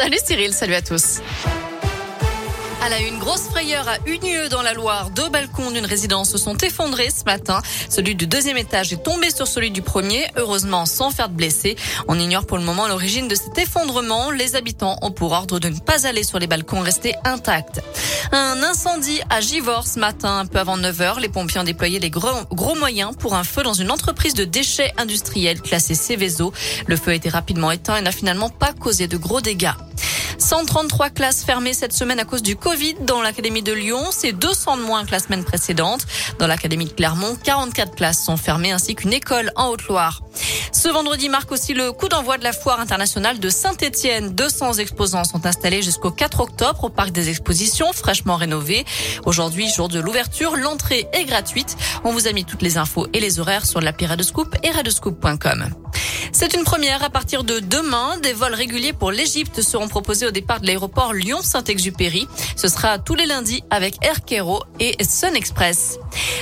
Salut Cyril, salut à tous. Elle a une grosse frayeur à Unieux dans la Loire. Deux balcons d'une résidence se sont effondrés ce matin. Celui du deuxième étage est tombé sur celui du premier, heureusement sans faire de blessés. On ignore pour le moment l'origine de cet effondrement. Les habitants ont pour ordre de ne pas aller sur les balcons restés intacts. Un incendie à Givors ce matin, un peu avant 9 h Les pompiers ont déployé les gros, gros moyens pour un feu dans une entreprise de déchets industriels classée Céveso. Le feu a été rapidement éteint et n'a finalement pas causé de gros dégâts. 133 classes fermées cette semaine à cause du Covid dans l'Académie de Lyon. C'est 200 de moins que la semaine précédente. Dans l'Académie de Clermont, 44 classes sont fermées ainsi qu'une école en Haute-Loire. Ce vendredi marque aussi le coup d'envoi de la foire internationale de Saint-Etienne. 200 exposants sont installés jusqu'au 4 octobre au parc des expositions fraîchement rénové. Aujourd'hui, jour de l'ouverture, l'entrée est gratuite. On vous a mis toutes les infos et les horaires sur l'appli Radescoop et radescoop.com. C'est une première. À partir de demain, des vols réguliers pour l'Égypte seront proposés au départ de l'aéroport Lyon-Saint-Exupéry. Ce sera tous les lundis avec Air Cairo et Sun Express.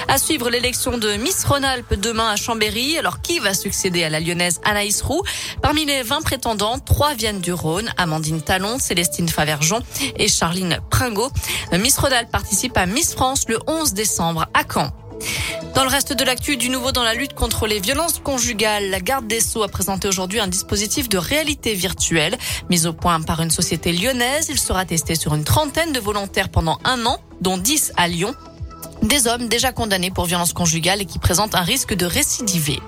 À suivre l'élection de Miss Rhône-Alpes demain à Chambéry. Alors qui va succéder à la lyonnaise Anaïs Roux? Parmi les 20 prétendants, trois viennent du Rhône. Amandine Talon, Célestine Favergeon et Charline Pringot. Miss Rhône-Alpes participe à Miss France le 11 décembre à Caen. Dans le reste de l'actu, du nouveau dans la lutte contre les violences conjugales, la garde des Sceaux a présenté aujourd'hui un dispositif de réalité virtuelle mis au point par une société lyonnaise. Il sera testé sur une trentaine de volontaires pendant un an, dont 10 à Lyon. Des hommes déjà condamnés pour violences conjugales et qui présentent un risque de récidiver.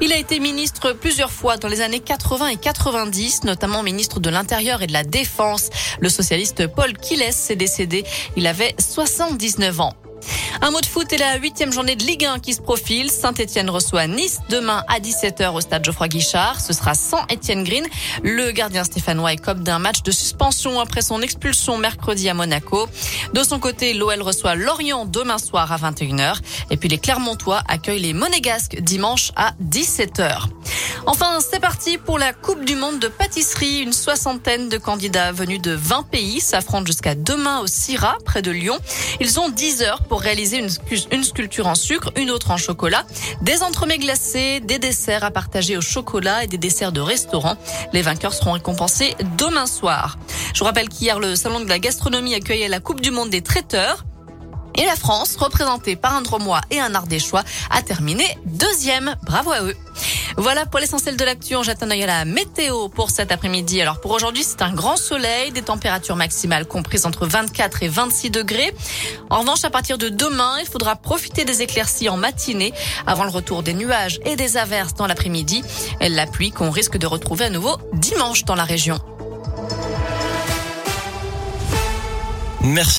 Il a été ministre plusieurs fois dans les années 80 et 90, notamment ministre de l'Intérieur et de la Défense. Le socialiste Paul Quiles s'est décédé. Il avait 79 ans. Un mot de foot et la huitième journée de Ligue 1 qui se profile. Saint-Etienne reçoit Nice demain à 17h au stade Geoffroy Guichard. Ce sera sans Etienne Green. Le gardien stéphanois est d'un match de suspension après son expulsion mercredi à Monaco. De son côté, l'OL reçoit Lorient demain soir à 21h. Et puis les Clermontois accueillent les Monégasques dimanche à 17h. Enfin, c'est parti pour la Coupe du Monde de pâtisserie. Une soixantaine de candidats venus de 20 pays s'affrontent jusqu'à demain au Syrah, près de Lyon. Ils ont 10 heures réaliser une, une sculpture en sucre, une autre en chocolat, des entremets glacés, des desserts à partager au chocolat et des desserts de restaurant. Les vainqueurs seront récompensés demain soir. Je vous rappelle qu'hier, le Salon de la gastronomie accueillait la Coupe du Monde des traiteurs. Et la France, représentée par un Dromois et un Ardéchois, a terminé deuxième. Bravo à eux. Voilà pour l'essentiel de l'actu. On jette un œil à la météo pour cet après-midi. Alors pour aujourd'hui, c'est un grand soleil, des températures maximales comprises entre 24 et 26 degrés. En revanche, à partir de demain, il faudra profiter des éclaircies en matinée avant le retour des nuages et des averses dans l'après-midi. La pluie qu'on risque de retrouver à nouveau dimanche dans la région. Merci.